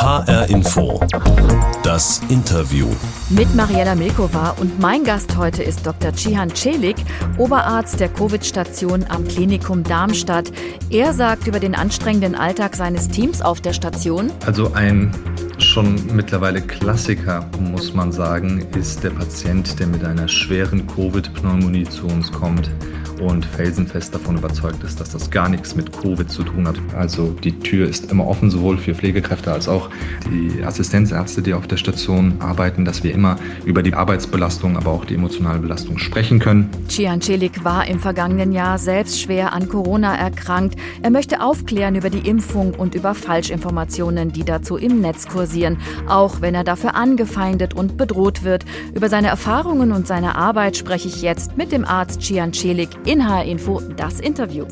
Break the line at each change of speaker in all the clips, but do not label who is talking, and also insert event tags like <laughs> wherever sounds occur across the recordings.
HR Info. Das Interview.
Mit Mariella Milkova und mein Gast heute ist Dr. Cihan Celik, Oberarzt der Covid-Station am Klinikum Darmstadt. Er sagt über den anstrengenden Alltag seines Teams auf der Station.
Also ein schon mittlerweile Klassiker, muss man sagen, ist der Patient, der mit einer schweren Covid-Pneumonie zu uns kommt und felsenfest davon überzeugt ist, dass das gar nichts mit Covid zu tun hat. Also die Tür ist immer offen, sowohl für Pflegekräfte als auch die Assistenzärzte, die auf der Station arbeiten, dass wir immer über die Arbeitsbelastung, aber auch die emotionale Belastung sprechen können.
Cian Celik war im vergangenen Jahr selbst schwer an Corona erkrankt. Er möchte aufklären über die Impfung und über Falschinformationen, die dazu im Netz kursieren, auch wenn er dafür angefeindet und bedroht wird. Über seine Erfahrungen und seine Arbeit spreche ich jetzt mit dem Arzt Cian Celik in HR Info das Interview.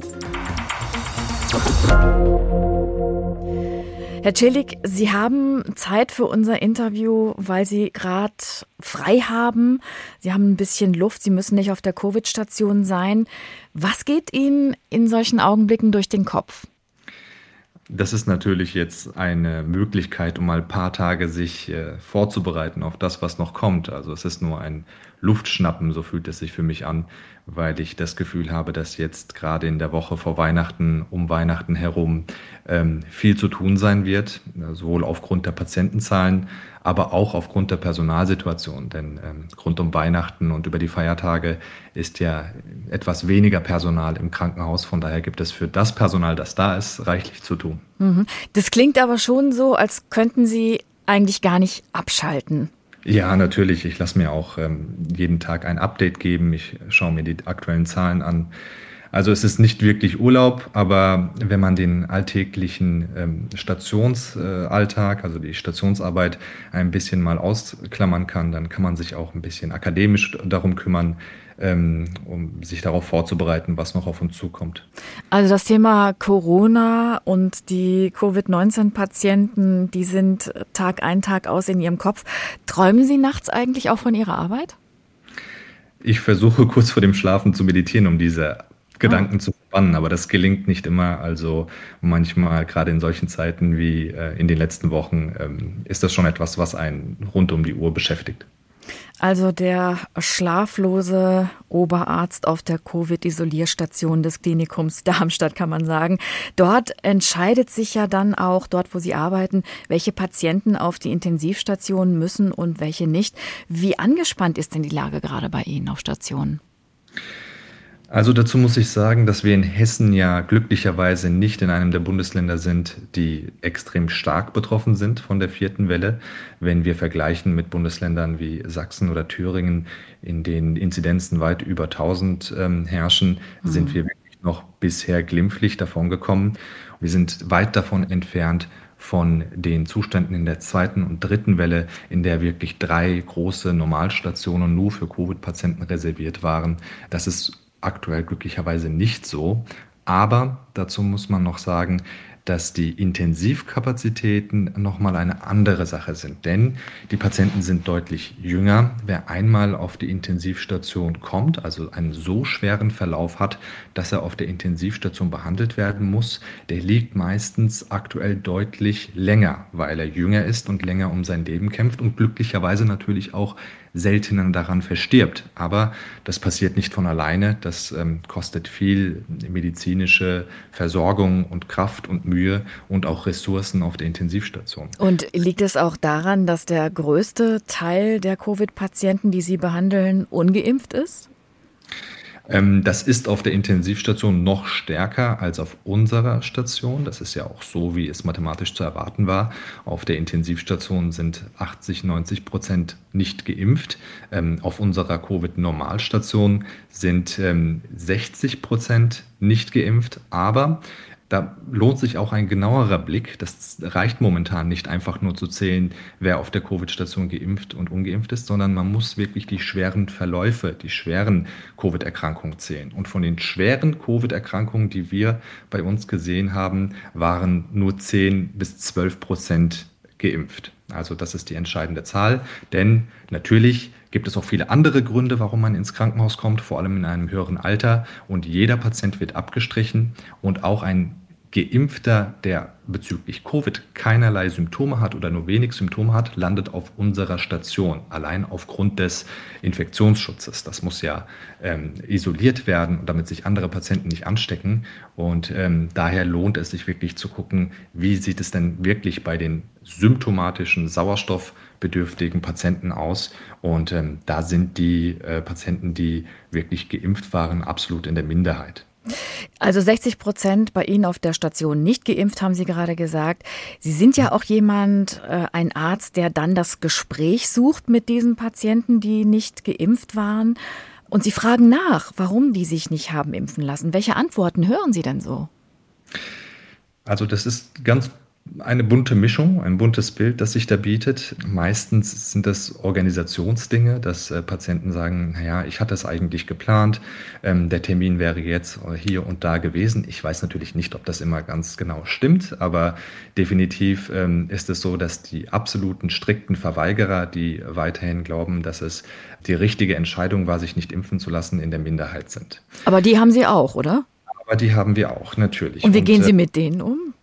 Herr Celik, Sie haben Zeit für unser Interview, weil Sie gerade frei haben. Sie haben ein bisschen Luft. Sie müssen nicht auf der Covid-Station sein. Was geht Ihnen in solchen Augenblicken durch den Kopf?
Das ist natürlich jetzt eine Möglichkeit, um mal ein paar Tage sich äh, vorzubereiten auf das, was noch kommt. Also es ist nur ein Luftschnappen, so fühlt es sich für mich an, weil ich das Gefühl habe, dass jetzt gerade in der Woche vor Weihnachten, um Weihnachten herum ähm, viel zu tun sein wird, sowohl aufgrund der Patientenzahlen, aber auch aufgrund der Personalsituation. Denn ähm, rund um Weihnachten und über die Feiertage ist ja etwas weniger Personal im Krankenhaus. Von daher gibt es für das Personal, das da ist, reichlich zu tun.
Mhm. Das klingt aber schon so, als könnten Sie eigentlich gar nicht abschalten.
Ja, natürlich. Ich lasse mir auch ähm, jeden Tag ein Update geben. Ich schaue mir die aktuellen Zahlen an. Also es ist nicht wirklich Urlaub, aber wenn man den alltäglichen ähm, Stationsalltag, äh, also die Stationsarbeit ein bisschen mal ausklammern kann, dann kann man sich auch ein bisschen akademisch darum kümmern, ähm, um sich darauf vorzubereiten, was noch auf uns zukommt.
Also das Thema Corona und die Covid-19-Patienten, die sind Tag ein, Tag aus in Ihrem Kopf. Träumen Sie nachts eigentlich auch von Ihrer Arbeit?
Ich versuche <laughs> kurz vor dem Schlafen zu meditieren, um diese Gedanken ah. zu spannen, aber das gelingt nicht immer. Also manchmal, gerade in solchen Zeiten wie äh, in den letzten Wochen, ähm, ist das schon etwas, was einen rund um die Uhr beschäftigt.
Also der schlaflose Oberarzt auf der Covid-Isolierstation des Klinikums <laughs> Darmstadt, kann man sagen. Dort entscheidet sich ja dann auch, dort wo Sie arbeiten, welche Patienten auf die Intensivstation müssen und welche nicht. Wie angespannt ist denn die Lage gerade bei Ihnen auf Stationen?
Also dazu muss ich sagen, dass wir in Hessen ja glücklicherweise nicht in einem der Bundesländer sind, die extrem stark betroffen sind von der vierten Welle. Wenn wir vergleichen mit Bundesländern wie Sachsen oder Thüringen, in denen Inzidenzen weit über 1000 ähm, herrschen, mhm. sind wir wirklich noch bisher glimpflich davon gekommen. Wir sind weit davon entfernt, von den Zuständen in der zweiten und dritten Welle, in der wirklich drei große Normalstationen nur für Covid-Patienten reserviert waren. Das ist aktuell glücklicherweise nicht so. Aber dazu muss man noch sagen, dass die Intensivkapazitäten nochmal eine andere Sache sind. Denn die Patienten sind deutlich jünger. Wer einmal auf die Intensivstation kommt, also einen so schweren Verlauf hat, dass er auf der Intensivstation behandelt werden muss, der liegt meistens aktuell deutlich länger, weil er jünger ist und länger um sein Leben kämpft und glücklicherweise natürlich auch seltener daran verstirbt. Aber das passiert nicht von alleine. Das ähm, kostet viel medizinische Versorgung und Kraft und Mühe und auch Ressourcen auf der Intensivstation.
Und liegt es auch daran, dass der größte Teil der Covid-Patienten, die Sie behandeln, ungeimpft ist?
Ähm, das ist auf der Intensivstation noch stärker als auf unserer Station. Das ist ja auch so, wie es mathematisch zu erwarten war. Auf der Intensivstation sind 80, 90 Prozent nicht geimpft. Ähm, auf unserer Covid-Normalstation sind 60 ähm, Prozent nicht geimpft. Aber da lohnt sich auch ein genauerer Blick. Das reicht momentan nicht einfach nur zu zählen, wer auf der Covid-Station geimpft und ungeimpft ist, sondern man muss wirklich die schweren Verläufe, die schweren Covid-Erkrankungen zählen. Und von den schweren Covid-Erkrankungen, die wir bei uns gesehen haben, waren nur 10 bis 12 Prozent geimpft. Also das ist die entscheidende Zahl, denn natürlich gibt es auch viele andere Gründe, warum man ins Krankenhaus kommt, vor allem in einem höheren Alter und jeder Patient wird abgestrichen und auch ein Geimpfter, der bezüglich Covid keinerlei Symptome hat oder nur wenig Symptome hat, landet auf unserer Station, allein aufgrund des Infektionsschutzes. Das muss ja ähm, isoliert werden, damit sich andere Patienten nicht anstecken. Und ähm, daher lohnt es sich wirklich zu gucken, wie sieht es denn wirklich bei den symptomatischen sauerstoffbedürftigen Patienten aus. Und ähm, da sind die äh, Patienten, die wirklich geimpft waren, absolut in der Minderheit.
Also 60 Prozent bei Ihnen auf der Station nicht geimpft, haben Sie gerade gesagt. Sie sind ja auch jemand, äh, ein Arzt, der dann das Gespräch sucht mit diesen Patienten, die nicht geimpft waren. Und Sie fragen nach, warum die sich nicht haben impfen lassen. Welche Antworten hören Sie denn so?
Also das ist ganz eine bunte Mischung, ein buntes Bild, das sich da bietet. Meistens sind das Organisationsdinge, dass äh, Patienten sagen, naja, ich hatte es eigentlich geplant, ähm, der Termin wäre jetzt hier und da gewesen. Ich weiß natürlich nicht, ob das immer ganz genau stimmt, aber definitiv ähm, ist es so, dass die absoluten strikten Verweigerer, die weiterhin glauben, dass es die richtige Entscheidung war, sich nicht impfen zu lassen, in der Minderheit sind.
Aber die haben Sie auch, oder?
Aber die haben wir auch, natürlich.
Und wie gehen Sie äh, mit denen um?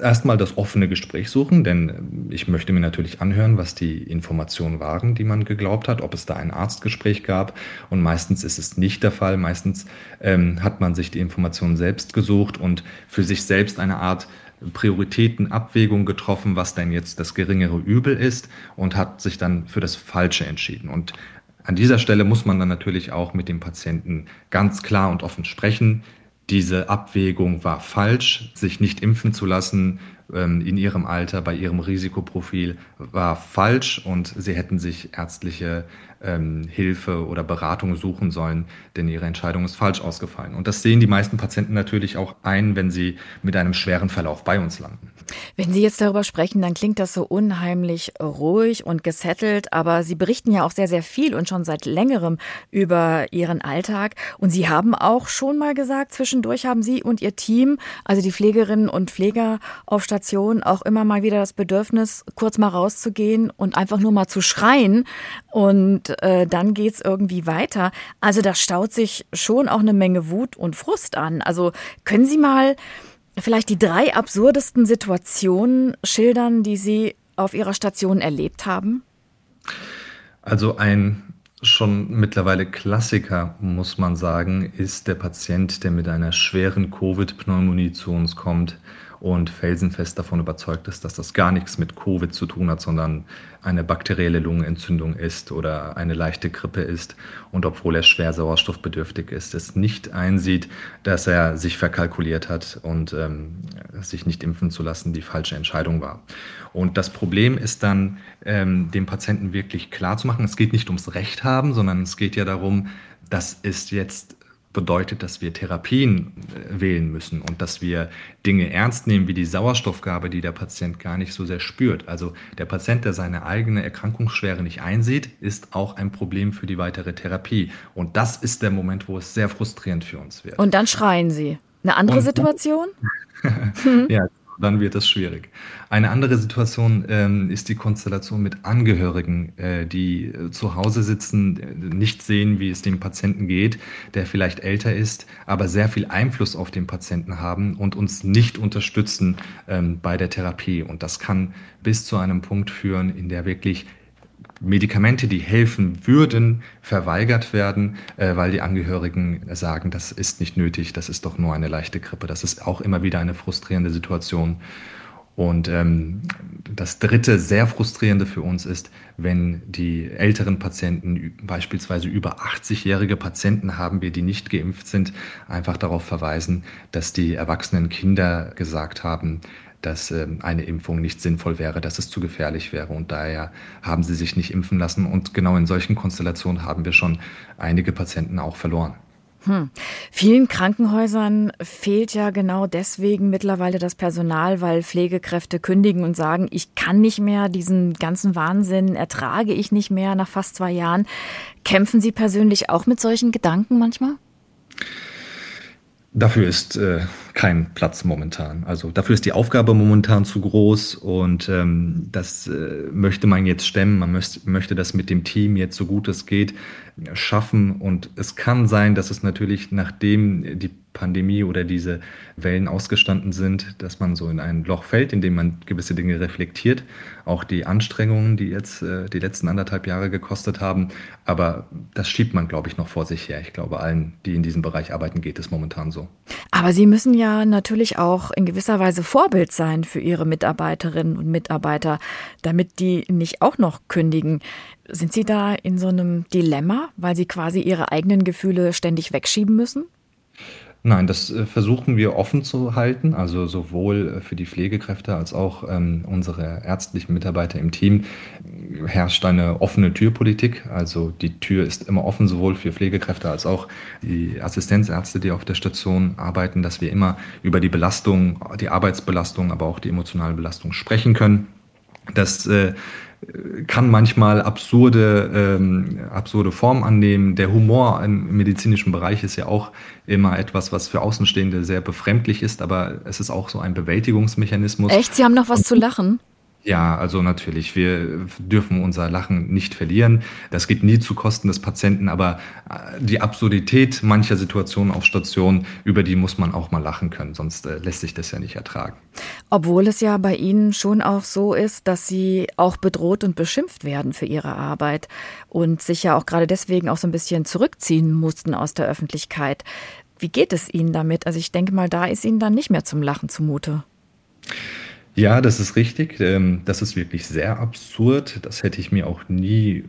Erstmal das offene Gespräch suchen, denn ich möchte mir natürlich anhören, was die Informationen waren, die man geglaubt hat, ob es da ein Arztgespräch gab. Und meistens ist es nicht der Fall. Meistens ähm, hat man sich die Informationen selbst gesucht und für sich selbst eine Art Prioritätenabwägung getroffen, was denn jetzt das geringere Übel ist und hat sich dann für das Falsche entschieden. Und an dieser Stelle muss man dann natürlich auch mit dem Patienten ganz klar und offen sprechen diese Abwägung war falsch, sich nicht impfen zu lassen ähm, in ihrem Alter, bei ihrem Risikoprofil war falsch und sie hätten sich ärztliche ähm, Hilfe oder Beratung suchen sollen, denn ihre Entscheidung ist falsch ausgefallen. Und das sehen die meisten Patienten natürlich auch ein, wenn sie mit einem schweren Verlauf bei uns landen.
Wenn Sie jetzt darüber sprechen, dann klingt das so unheimlich ruhig und gesettelt, aber Sie berichten ja auch sehr, sehr viel und schon seit längerem über Ihren Alltag. Und Sie haben auch schon mal gesagt, zwischendurch haben Sie und Ihr Team, also die Pflegerinnen und Pfleger auf Station, auch immer mal wieder das Bedürfnis, kurz mal rauszugehen und einfach nur mal zu schreien. Und äh, dann geht's irgendwie weiter. Also da staut sich schon auch eine Menge Wut und Frust an. Also können Sie mal vielleicht die drei absurdesten Situationen schildern, die Sie auf Ihrer Station erlebt haben?
Also ein schon mittlerweile Klassiker, muss man sagen, ist der Patient, der mit einer schweren Covid-Pneumonie zu uns kommt und felsenfest davon überzeugt ist, dass das gar nichts mit Covid zu tun hat, sondern eine bakterielle Lungenentzündung ist oder eine leichte Grippe ist und obwohl er schwer sauerstoffbedürftig ist, es nicht einsieht, dass er sich verkalkuliert hat und ähm, sich nicht impfen zu lassen die falsche Entscheidung war. Und das Problem ist dann, ähm, dem Patienten wirklich klar zu machen, es geht nicht ums Recht haben, sondern es geht ja darum, das ist jetzt bedeutet, dass wir Therapien äh, wählen müssen und dass wir Dinge ernst nehmen, wie die Sauerstoffgabe, die der Patient gar nicht so sehr spürt. Also der Patient, der seine eigene Erkrankungsschwere nicht einsieht, ist auch ein Problem für die weitere Therapie. Und das ist der Moment, wo es sehr frustrierend für uns wird.
Und dann schreien Sie. Eine andere und, Situation? <laughs>
ja, dann wird es schwierig. Eine andere Situation ähm, ist die Konstellation mit Angehörigen, äh, die äh, zu Hause sitzen, äh, nicht sehen, wie es dem Patienten geht, der vielleicht älter ist, aber sehr viel Einfluss auf den Patienten haben und uns nicht unterstützen ähm, bei der Therapie. Und das kann bis zu einem Punkt führen, in der wirklich Medikamente, die helfen würden, verweigert werden, äh, weil die Angehörigen sagen, das ist nicht nötig, das ist doch nur eine leichte Grippe. Das ist auch immer wieder eine frustrierende Situation. Und ähm, das dritte sehr frustrierende für uns ist, wenn die älteren Patienten, beispielsweise über 80-jährige Patienten haben wir, die nicht geimpft sind, einfach darauf verweisen, dass die erwachsenen Kinder gesagt haben, dass ähm, eine Impfung nicht sinnvoll wäre, dass es zu gefährlich wäre. Und daher haben sie sich nicht impfen lassen. Und genau in solchen Konstellationen haben wir schon einige Patienten auch verloren.
Hm. Vielen Krankenhäusern fehlt ja genau deswegen mittlerweile das Personal, weil Pflegekräfte kündigen und sagen, ich kann nicht mehr, diesen ganzen Wahnsinn ertrage ich nicht mehr nach fast zwei Jahren. Kämpfen Sie persönlich auch mit solchen Gedanken manchmal?
Dafür ist äh, keinen Platz momentan. Also dafür ist die Aufgabe momentan zu groß und ähm, das äh, möchte man jetzt stemmen. Man möchte, möchte das mit dem Team jetzt so gut es geht schaffen. Und es kann sein, dass es natürlich, nachdem die Pandemie oder diese Wellen ausgestanden sind, dass man so in ein Loch fällt, in dem man gewisse Dinge reflektiert. Auch die Anstrengungen, die jetzt äh, die letzten anderthalb Jahre gekostet haben. Aber das schiebt man, glaube ich, noch vor sich her. Ich glaube, allen, die in diesem Bereich arbeiten, geht es momentan so.
Aber Sie müssen ja natürlich auch in gewisser Weise Vorbild sein für Ihre Mitarbeiterinnen und Mitarbeiter, damit die nicht auch noch kündigen. Sind Sie da in so einem Dilemma, weil Sie quasi Ihre eigenen Gefühle ständig wegschieben müssen?
Nein, das äh, versuchen wir offen zu halten, also sowohl äh, für die Pflegekräfte als auch ähm, unsere ärztlichen Mitarbeiter im Team herrscht eine offene Türpolitik. Also die Tür ist immer offen, sowohl für Pflegekräfte als auch die Assistenzärzte, die auf der Station arbeiten, dass wir immer über die Belastung, die Arbeitsbelastung, aber auch die emotionale Belastung sprechen können. Das äh, kann manchmal absurde, ähm, absurde Formen annehmen. Der Humor im medizinischen Bereich ist ja auch immer etwas, was für Außenstehende sehr befremdlich ist, aber es ist auch so ein Bewältigungsmechanismus.
Echt? Sie haben noch was zu lachen?
Ja, also natürlich, wir dürfen unser Lachen nicht verlieren. Das geht nie zu Kosten des Patienten, aber äh, die Absurdität mancher Situationen auf Station, über die muss man auch mal lachen können, sonst äh, lässt sich das ja nicht ertragen.
Obwohl es ja bei Ihnen schon auch so ist, dass Sie auch bedroht und beschimpft werden für Ihre Arbeit und sich ja auch gerade deswegen auch so ein bisschen zurückziehen mussten aus der Öffentlichkeit. Wie geht es Ihnen damit? Also ich denke mal, da ist Ihnen dann nicht mehr zum Lachen zumute.
Ja, das ist richtig. Ähm, das ist wirklich sehr absurd. Das hätte ich mir auch nie äh,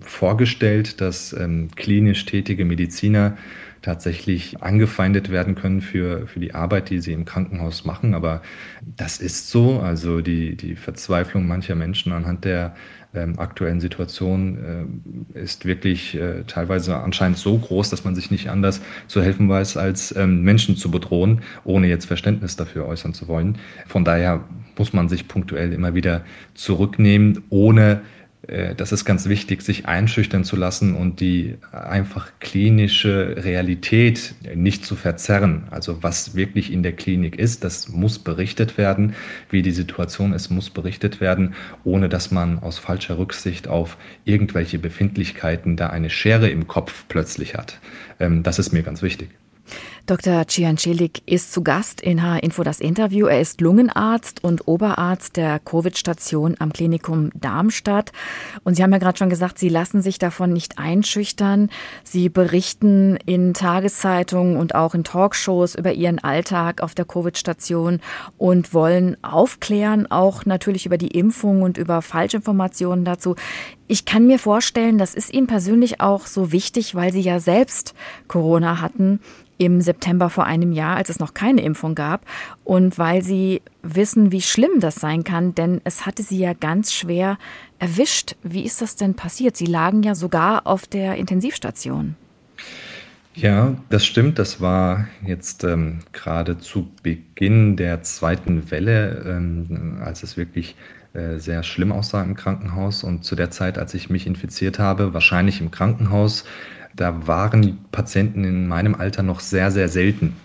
vorgestellt, dass ähm, klinisch tätige Mediziner tatsächlich angefeindet werden können für, für die Arbeit, die sie im Krankenhaus machen. Aber das ist so. Also die, die Verzweiflung mancher Menschen anhand der ähm, aktuellen Situation äh, ist wirklich äh, teilweise anscheinend so groß, dass man sich nicht anders zu helfen weiß, als ähm, Menschen zu bedrohen, ohne jetzt Verständnis dafür äußern zu wollen. Von daher muss man sich punktuell immer wieder zurücknehmen, ohne das ist ganz wichtig, sich einschüchtern zu lassen und die einfach klinische Realität nicht zu verzerren. Also was wirklich in der Klinik ist, das muss berichtet werden. Wie die Situation ist, muss berichtet werden, ohne dass man aus falscher Rücksicht auf irgendwelche Befindlichkeiten da eine Schere im Kopf plötzlich hat. Ähm, das ist mir ganz wichtig.
Dr. Ciancelik ist zu Gast in H-Info das Interview. Er ist Lungenarzt und Oberarzt der Covid-Station am Klinikum Darmstadt. Und Sie haben ja gerade schon gesagt, Sie lassen sich davon nicht einschüchtern. Sie berichten in Tageszeitungen und auch in Talkshows über Ihren Alltag auf der Covid-Station und wollen aufklären, auch natürlich über die Impfung und über Falschinformationen dazu. Ich kann mir vorstellen, das ist Ihnen persönlich auch so wichtig, weil Sie ja selbst Corona hatten im September vor einem Jahr, als es noch keine Impfung gab und weil sie wissen, wie schlimm das sein kann, denn es hatte sie ja ganz schwer erwischt. Wie ist das denn passiert? Sie lagen ja sogar auf der Intensivstation.
Ja, das stimmt. Das war jetzt ähm, gerade zu Beginn der zweiten Welle, ähm, als es wirklich sehr schlimm aussah im Krankenhaus. Und zu der Zeit, als ich mich infiziert habe, wahrscheinlich im Krankenhaus, da waren Patienten in meinem Alter noch sehr, sehr selten.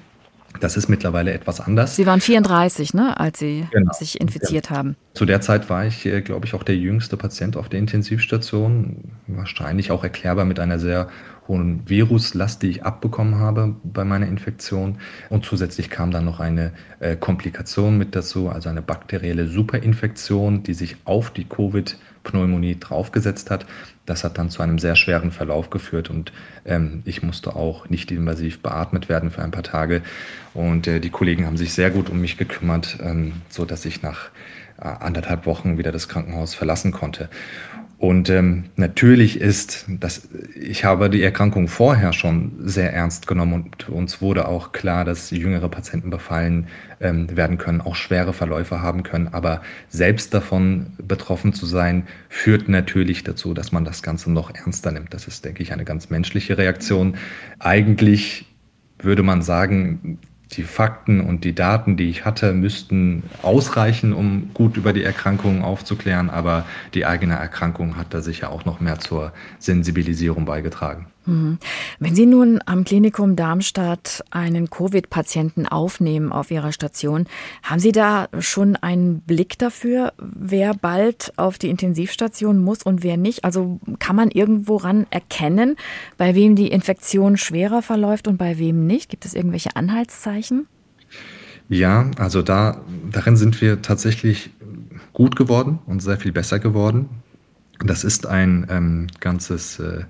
Das ist mittlerweile etwas anders.
Sie waren 34, ne, als Sie genau. sich infiziert ja. haben.
Zu der Zeit war ich, äh, glaube ich, auch der jüngste Patient auf der Intensivstation. Wahrscheinlich auch erklärbar mit einer sehr hohen Viruslast, die ich abbekommen habe bei meiner Infektion. Und zusätzlich kam dann noch eine äh, Komplikation mit dazu, also eine bakterielle Superinfektion, die sich auf die Covid Pneumonie draufgesetzt hat. Das hat dann zu einem sehr schweren Verlauf geführt und ähm, ich musste auch nicht invasiv beatmet werden für ein paar Tage. Und äh, die Kollegen haben sich sehr gut um mich gekümmert, ähm, so dass ich nach äh, anderthalb Wochen wieder das Krankenhaus verlassen konnte. Und ähm, natürlich ist, dass ich habe die Erkrankung vorher schon sehr ernst genommen und uns wurde auch klar, dass jüngere Patienten befallen ähm, werden können, auch schwere Verläufe haben können. Aber selbst davon betroffen zu sein, führt natürlich dazu, dass man das Ganze noch ernster nimmt. Das ist, denke ich, eine ganz menschliche Reaktion. Eigentlich würde man sagen, die Fakten und die Daten, die ich hatte, müssten ausreichen, um gut über die Erkrankungen aufzuklären. Aber die eigene Erkrankung hat da sicher auch noch mehr zur Sensibilisierung beigetragen.
Mhm. Wenn Sie nun am Klinikum Darmstadt einen Covid-Patienten aufnehmen auf Ihrer Station, haben Sie da schon einen Blick dafür, wer bald auf die Intensivstation muss und wer nicht? Also kann man irgendwo ran erkennen, bei wem die Infektion schwerer verläuft und bei wem nicht? Gibt es irgendwelche Anhaltszeichen?
Ja, also da, darin sind wir tatsächlich gut geworden und sehr viel besser geworden. Das ist ein ähm, ganzes äh,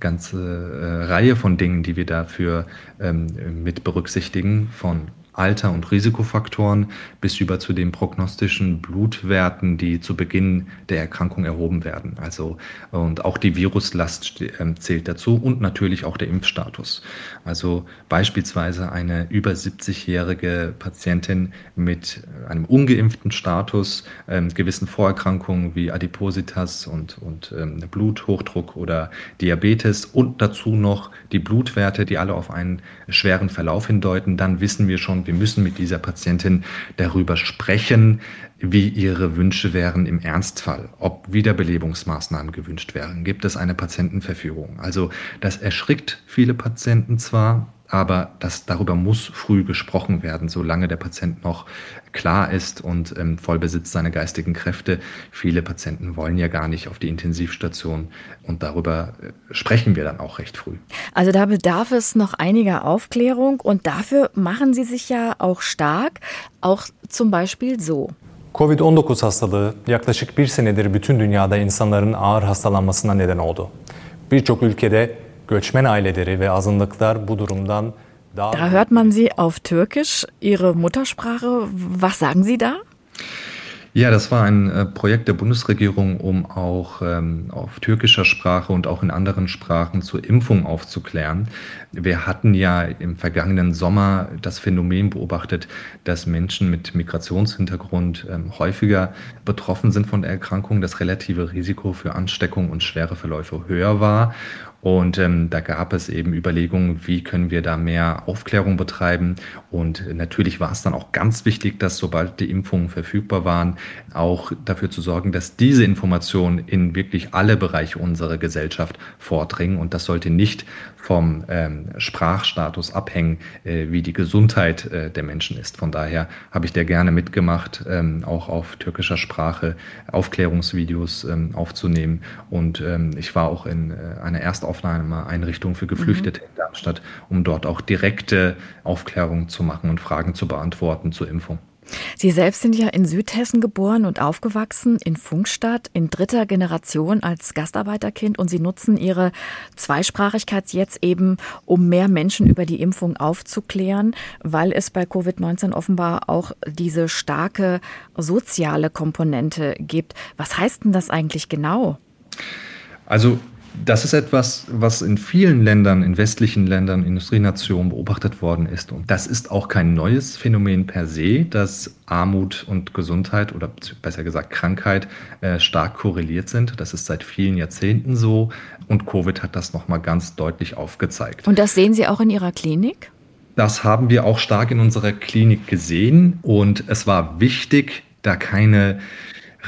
ganze äh, Reihe von Dingen, die wir dafür ähm, mit berücksichtigen, von Alter und Risikofaktoren bis über zu den prognostischen Blutwerten, die zu Beginn der Erkrankung erhoben werden. Also und auch die Viruslast ähm, zählt dazu und natürlich auch der Impfstatus. Also beispielsweise eine über 70-jährige Patientin mit einem ungeimpften Status, ähm, gewissen Vorerkrankungen wie Adipositas und, und ähm, Bluthochdruck oder Diabetes und dazu noch die Blutwerte, die alle auf einen schweren Verlauf hindeuten, dann wissen wir schon, wir müssen mit dieser Patientin darüber sprechen, wie ihre Wünsche wären im Ernstfall, ob Wiederbelebungsmaßnahmen gewünscht wären. Gibt es eine Patientenverfügung? Also das erschrickt viele Patienten zwar, aber das, darüber muss früh gesprochen werden, solange der Patient noch klar ist und ähm, voll besitzt seine geistigen Kräfte. Viele Patienten wollen ja gar nicht auf die Intensivstation und darüber äh, sprechen wir dann auch recht früh.
Also da bedarf es noch einiger Aufklärung und dafür machen Sie sich ja auch stark, auch zum Beispiel so.
Covid-19 hastalığı yaklaşık bir senedir bütün dünyada insanların ağır hastalanmasına neden oldu. Birçok ülkede
Da hört man sie auf Türkisch, ihre Muttersprache. Was sagen Sie da?
Ja, das war ein äh, Projekt der Bundesregierung, um auch ähm, auf türkischer Sprache und auch in anderen Sprachen zur Impfung aufzuklären. Wir hatten ja im vergangenen Sommer das Phänomen beobachtet, dass Menschen mit Migrationshintergrund ähm, häufiger betroffen sind von der Erkrankung, das relative Risiko für Ansteckung und schwere Verläufe höher war. Und ähm, da gab es eben Überlegungen, wie können wir da mehr Aufklärung betreiben. Und natürlich war es dann auch ganz wichtig, dass sobald die Impfungen verfügbar waren, auch dafür zu sorgen, dass diese Informationen in wirklich alle Bereiche unserer Gesellschaft vordringen. Und das sollte nicht vom ähm, Sprachstatus abhängen, äh, wie die Gesundheit äh, der Menschen ist. Von daher habe ich da gerne mitgemacht, ähm, auch auf türkischer Sprache Aufklärungsvideos ähm, aufzunehmen. Und ähm, ich war auch in äh, einer Erstaufnahmeeinrichtung für Geflüchtete mhm. in Darmstadt, um dort auch direkte Aufklärung zu machen und Fragen zu beantworten zur Impfung.
Sie selbst sind ja in Südhessen geboren und aufgewachsen, in Funkstadt, in dritter Generation als Gastarbeiterkind und Sie nutzen Ihre Zweisprachigkeit jetzt eben, um mehr Menschen über die Impfung aufzuklären, weil es bei Covid-19 offenbar auch diese starke soziale Komponente gibt. Was heißt denn das eigentlich genau?
Also das ist etwas, was in vielen Ländern, in westlichen Ländern, Industrienationen beobachtet worden ist. Und das ist auch kein neues Phänomen per se, dass Armut und Gesundheit oder besser gesagt Krankheit äh, stark korreliert sind. Das ist seit vielen Jahrzehnten so. Und Covid hat das nochmal ganz deutlich aufgezeigt.
Und das sehen Sie auch in Ihrer Klinik?
Das haben wir auch stark in unserer Klinik gesehen. Und es war wichtig, da keine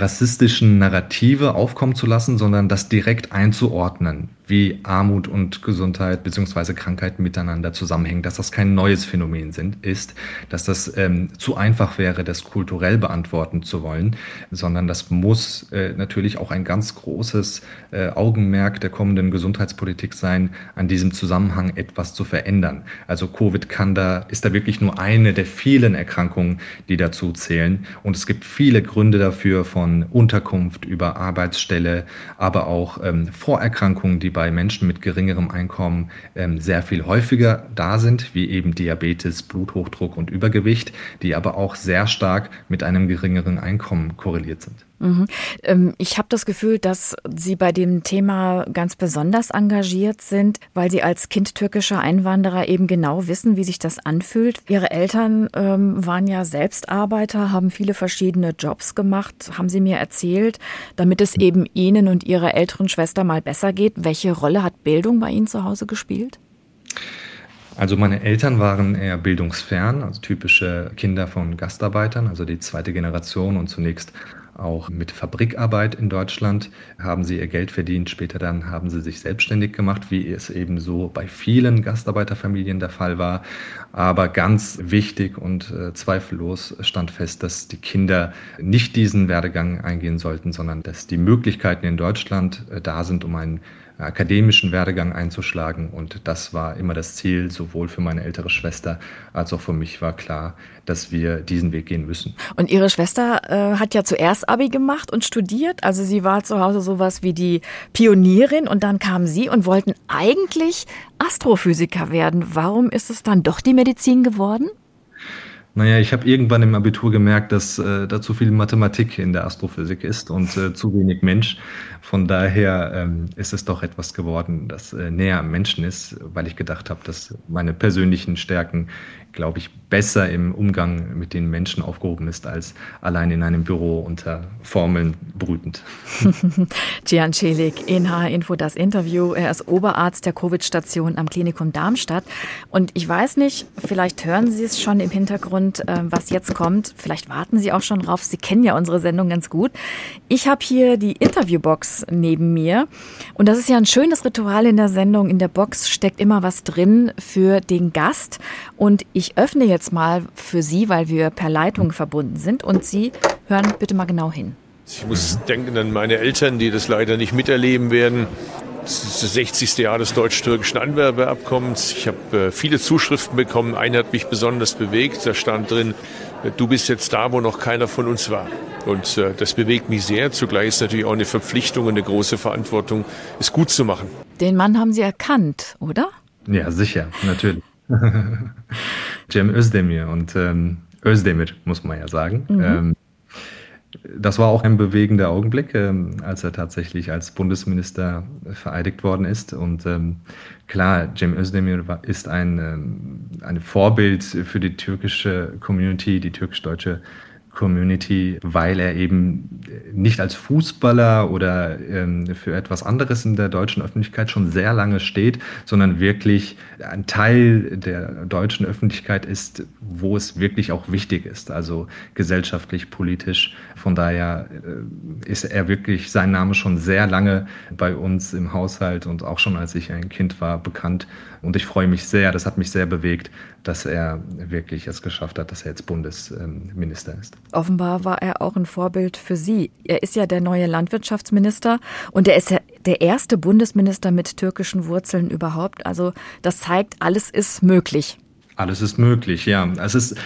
rassistischen Narrative aufkommen zu lassen, sondern das direkt einzuordnen wie Armut und Gesundheit beziehungsweise Krankheit miteinander zusammenhängen, dass das kein neues Phänomen sind, ist, dass das ähm, zu einfach wäre, das kulturell beantworten zu wollen, sondern das muss äh, natürlich auch ein ganz großes äh, Augenmerk der kommenden Gesundheitspolitik sein, an diesem Zusammenhang etwas zu verändern. Also Covid kann da, ist da wirklich nur eine der vielen Erkrankungen, die dazu zählen. Und es gibt viele Gründe dafür von Unterkunft über Arbeitsstelle, aber auch ähm, Vorerkrankungen, die bei Menschen mit geringerem Einkommen ähm, sehr viel häufiger da sind, wie eben Diabetes, Bluthochdruck und Übergewicht, die aber auch sehr stark mit einem geringeren Einkommen korreliert sind.
Mhm. Ähm, ich habe das Gefühl, dass Sie bei dem Thema ganz besonders engagiert sind, weil Sie als Kind türkischer Einwanderer eben genau wissen, wie sich das anfühlt. Ihre Eltern ähm, waren ja selbst Arbeiter, haben viele verschiedene Jobs gemacht, haben Sie mir erzählt, damit es eben Ihnen und Ihrer älteren Schwester mal besser geht. Welche Rolle hat Bildung bei Ihnen zu Hause gespielt?
Also meine Eltern waren eher bildungsfern, also typische Kinder von Gastarbeitern, also die zweite Generation und zunächst auch mit Fabrikarbeit in Deutschland haben sie ihr Geld verdient. Später dann haben sie sich selbstständig gemacht, wie es eben so bei vielen Gastarbeiterfamilien der Fall war. Aber ganz wichtig und äh, zweifellos stand fest, dass die Kinder nicht diesen Werdegang eingehen sollten, sondern dass die Möglichkeiten in Deutschland äh, da sind, um einen akademischen Werdegang einzuschlagen. Und das war immer das Ziel, sowohl für meine ältere Schwester als auch für mich war klar, dass wir diesen Weg gehen müssen.
Und Ihre Schwester äh, hat ja zuerst Abi gemacht und studiert. Also sie war zu Hause sowas wie die Pionierin und dann kamen Sie und wollten eigentlich Astrophysiker werden. Warum ist es dann doch die Medizin geworden?
Naja, ich habe irgendwann im Abitur gemerkt, dass äh, da zu viel Mathematik in der Astrophysik ist und äh, zu wenig Mensch. Von daher ähm, ist es doch etwas geworden, das äh, näher am Menschen ist, weil ich gedacht habe, dass meine persönlichen Stärken glaube ich, besser im Umgang mit den Menschen aufgehoben ist, als allein in einem Büro unter Formeln brütend. <laughs>
Gian Celik, in HR Info das Interview. Er ist Oberarzt der Covid-Station am Klinikum Darmstadt. Und ich weiß nicht, vielleicht hören Sie es schon im Hintergrund, äh, was jetzt kommt. Vielleicht warten Sie auch schon drauf. Sie kennen ja unsere Sendung ganz gut. Ich habe hier die Interviewbox neben mir. Und das ist ja ein schönes Ritual in der Sendung. In der Box steckt immer was drin für den Gast. Und ich öffne jetzt mal für Sie, weil wir per Leitung verbunden sind und Sie hören bitte mal genau hin.
Ich muss denken an meine Eltern, die das leider nicht miterleben werden. Das ist das 60. Jahr des deutsch-türkischen Anwerbeabkommens. Ich habe äh, viele Zuschriften bekommen. Eine hat mich besonders bewegt. Da stand drin, du bist jetzt da, wo noch keiner von uns war. Und äh, das bewegt mich sehr. Zugleich ist natürlich auch eine Verpflichtung und eine große Verantwortung, es gut zu machen.
Den Mann haben Sie erkannt, oder?
Ja, sicher, natürlich. <laughs> Cem Özdemir und ähm, Özdemir, muss man ja sagen. Mhm. Ähm, das war auch ein bewegender Augenblick, ähm, als er tatsächlich als Bundesminister vereidigt worden ist. Und ähm, klar, Cem Özdemir ist ein, ähm, ein Vorbild für die türkische Community, die türkisch-deutsche Community, weil er eben nicht als Fußballer oder ähm, für etwas anderes in der deutschen Öffentlichkeit schon sehr lange steht, sondern wirklich ein Teil der deutschen Öffentlichkeit ist, wo es wirklich auch wichtig ist, also gesellschaftlich, politisch. Von daher äh, ist er wirklich sein Name schon sehr lange bei uns im Haushalt und auch schon als ich ein Kind war bekannt. Und ich freue mich sehr, das hat mich sehr bewegt, dass er wirklich es geschafft hat, dass er jetzt Bundesminister ist.
Offenbar war er auch ein Vorbild für Sie. Er ist ja der neue Landwirtschaftsminister und er ist ja der erste Bundesminister mit türkischen Wurzeln überhaupt. Also das zeigt, alles ist möglich.
Alles ist möglich, ja. Es ist,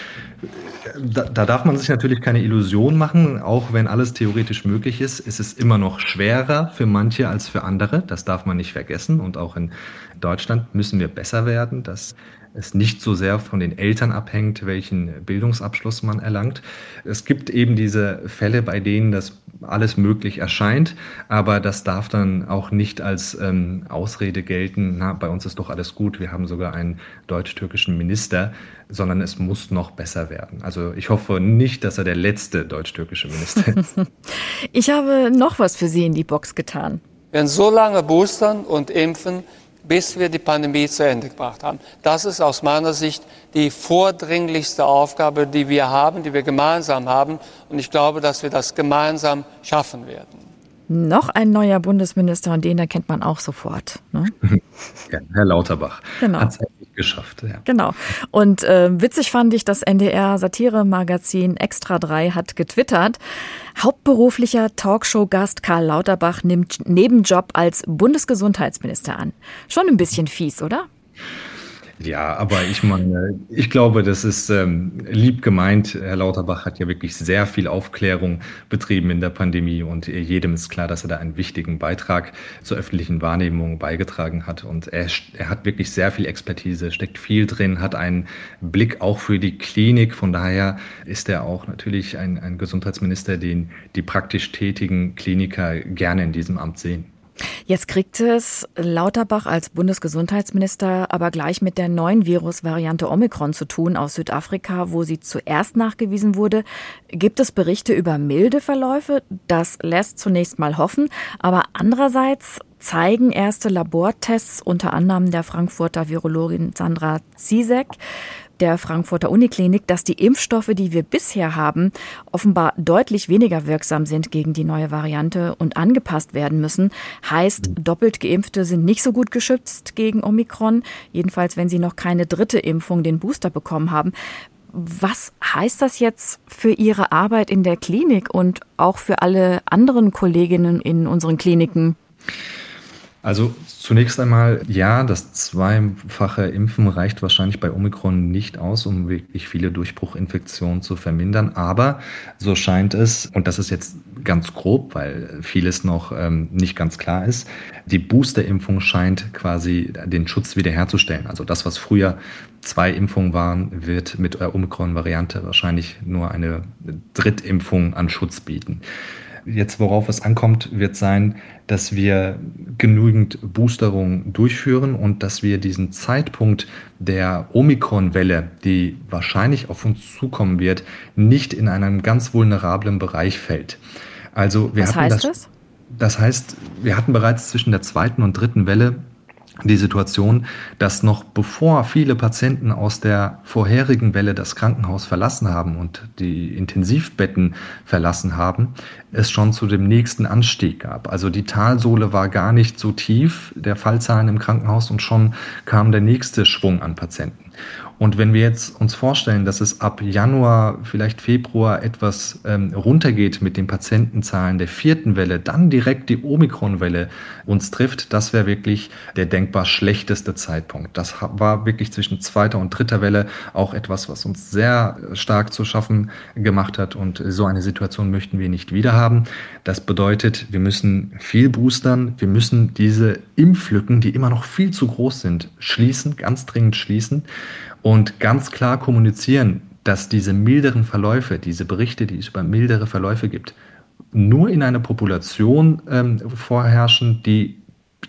da, da, darf man sich natürlich keine Illusion machen. Auch wenn alles theoretisch möglich ist, ist es immer noch schwerer für manche als für andere. Das darf man nicht vergessen. Und auch in Deutschland müssen wir besser werden. Das es nicht so sehr von den Eltern abhängt, welchen Bildungsabschluss man erlangt. Es gibt eben diese Fälle, bei denen das alles möglich erscheint, aber das darf dann auch nicht als ähm, Ausrede gelten, na, bei uns ist doch alles gut, wir haben sogar einen deutsch-türkischen Minister, sondern es muss noch besser werden. Also ich hoffe nicht, dass er der letzte deutsch-türkische Minister ist. <laughs> <laughs>
ich habe noch was für Sie in die Box getan.
Wenn so lange boostern und impfen, bis wir die Pandemie zu Ende gebracht haben. Das ist aus meiner Sicht die vordringlichste Aufgabe, die wir haben, die wir gemeinsam haben. Und ich glaube, dass wir das gemeinsam schaffen werden.
Noch ein neuer Bundesminister und den erkennt man auch sofort. Ne? <laughs>
Ja, Herr Lauterbach
genau. hat es geschafft. Ja. Genau. Und äh, witzig fand ich, das NDR-Satire-Magazin Extra 3 hat getwittert, hauptberuflicher Talkshow-Gast Karl Lauterbach nimmt Nebenjob als Bundesgesundheitsminister an. Schon ein bisschen fies, oder?
Ja, aber ich meine, ich glaube, das ist ähm, lieb gemeint. Herr Lauterbach hat ja wirklich sehr viel Aufklärung betrieben in der Pandemie und jedem ist klar, dass er da einen wichtigen Beitrag zur öffentlichen Wahrnehmung beigetragen hat. Und er, er hat wirklich sehr viel Expertise, steckt viel drin, hat einen Blick auch für die Klinik. Von daher ist er auch natürlich ein, ein Gesundheitsminister, den die praktisch tätigen Kliniker gerne in diesem Amt sehen.
Jetzt kriegt es Lauterbach als Bundesgesundheitsminister aber gleich mit der neuen Virusvariante Omikron zu tun aus Südafrika, wo sie zuerst nachgewiesen wurde. Gibt es Berichte über milde Verläufe? Das lässt zunächst mal hoffen, aber andererseits zeigen erste Labortests unter anderem der Frankfurter Virologin Sandra Zizek, der Frankfurter Uniklinik, dass die Impfstoffe, die wir bisher haben, offenbar deutlich weniger wirksam sind gegen die neue Variante und angepasst werden müssen. Heißt, doppelt geimpfte sind nicht so gut geschützt gegen Omikron, jedenfalls wenn sie noch keine dritte Impfung, den Booster bekommen haben. Was heißt das jetzt für Ihre Arbeit in der Klinik und auch für alle anderen Kolleginnen in unseren Kliniken?
Also zunächst einmal, ja, das zweifache Impfen reicht wahrscheinlich bei Omikron nicht aus, um wirklich viele Durchbruchinfektionen zu vermindern. Aber so scheint es, und das ist jetzt ganz grob, weil vieles noch ähm, nicht ganz klar ist, die Boosterimpfung scheint quasi den Schutz wiederherzustellen. Also das, was früher zwei Impfungen waren, wird mit der Omikron-Variante wahrscheinlich nur eine Drittimpfung an Schutz bieten. Jetzt, worauf es ankommt, wird sein, dass wir genügend Boosterung durchführen und dass wir diesen Zeitpunkt der Omikron-Welle, die wahrscheinlich auf uns zukommen wird, nicht in einem ganz vulnerablen Bereich fällt. Also wir
Was
hatten
heißt
das,
das?
das heißt, wir hatten bereits zwischen der zweiten und dritten Welle die Situation, dass noch bevor viele Patienten aus der vorherigen Welle das Krankenhaus verlassen haben und die Intensivbetten verlassen haben, es schon zu dem nächsten Anstieg gab. Also die Talsohle war gar nicht so tief der Fallzahlen im Krankenhaus und schon kam der nächste Schwung an Patienten. Und wenn wir jetzt uns vorstellen, dass es ab Januar, vielleicht Februar etwas ähm, runtergeht mit den Patientenzahlen der vierten Welle, dann direkt die Omikron-Welle uns trifft, das wäre wirklich der denkbar schlechteste Zeitpunkt. Das war wirklich zwischen zweiter und dritter Welle auch etwas, was uns sehr stark zu schaffen gemacht hat. Und so eine Situation möchten wir nicht wieder haben. Das bedeutet, wir müssen viel boostern. Wir müssen diese Impflücken, die immer noch viel zu groß sind, schließen, ganz dringend schließen und ganz klar kommunizieren, dass diese milderen Verläufe, diese Berichte, die es über mildere Verläufe gibt, nur in einer Population ähm, vorherrschen, die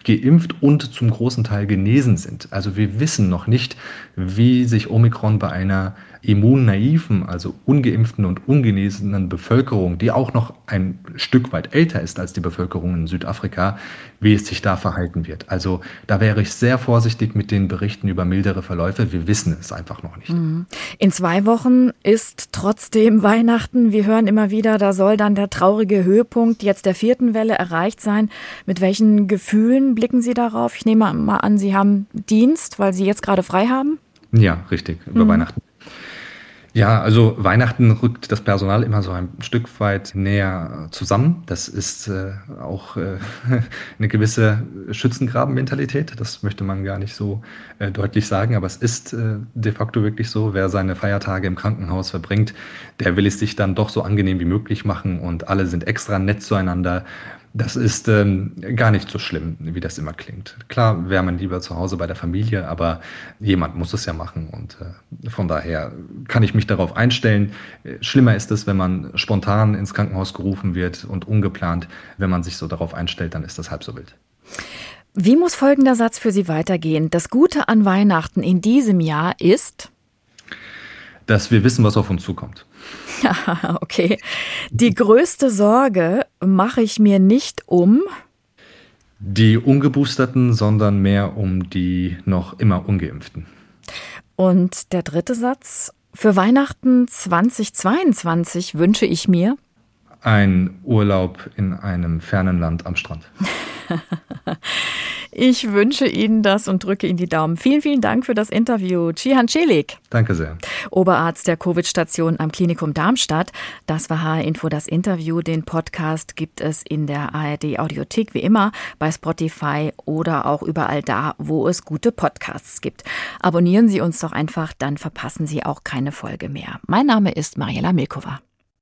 geimpft und zum großen Teil genesen sind. Also wir wissen noch nicht, wie sich Omikron bei einer immunnaiven, also ungeimpften und ungenesenen Bevölkerung, die auch noch ein Stück weit älter ist als die Bevölkerung in Südafrika, wie es sich da verhalten wird. Also da wäre ich sehr vorsichtig mit den Berichten über mildere Verläufe. Wir wissen es einfach noch nicht.
Mhm. In zwei Wochen ist trotzdem Weihnachten. Wir hören immer wieder, da soll dann der traurige Höhepunkt jetzt der vierten Welle erreicht sein. Mit welchen Gefühlen blicken Sie darauf? Ich nehme mal an, Sie haben Dienst, weil Sie jetzt gerade frei haben.
Ja, richtig, über mhm. Weihnachten. Ja, also Weihnachten rückt das Personal immer so ein Stück weit näher zusammen. Das ist äh, auch äh, <laughs> eine gewisse Schützengraben-Mentalität. Das möchte man gar nicht so äh, deutlich sagen, aber es ist äh, de facto wirklich so. Wer seine Feiertage im Krankenhaus verbringt, der will es sich dann doch so angenehm wie möglich machen und alle sind extra nett zueinander. Das ist ähm, gar nicht so schlimm, wie das immer klingt. Klar wäre man lieber zu Hause bei der Familie, aber jemand muss es ja machen und äh, von daher kann ich mich darauf einstellen. Schlimmer ist es, wenn man spontan ins Krankenhaus gerufen wird und ungeplant. Wenn man sich so darauf einstellt, dann ist das halb so wild.
Wie muss folgender Satz für Sie weitergehen? Das Gute an Weihnachten in diesem Jahr ist,
dass wir wissen, was auf uns zukommt.
Ja, <laughs> okay. Die größte Sorge mache ich mir nicht um
die Ungeboosterten, sondern mehr um die noch immer Ungeimpften.
Und der dritte Satz. Für Weihnachten 2022 wünsche ich mir
ein Urlaub in einem fernen Land am Strand. <laughs>
Ich wünsche Ihnen das und drücke Ihnen die Daumen. Vielen, vielen Dank für das Interview. Cihan Celik.
Danke sehr.
Oberarzt der Covid-Station am Klinikum Darmstadt. Das war HR Info, das Interview. Den Podcast gibt es in der ARD Audiothek wie immer, bei Spotify oder auch überall da, wo es gute Podcasts gibt. Abonnieren Sie uns doch einfach, dann verpassen Sie auch keine Folge mehr. Mein Name ist Mariela Milkova.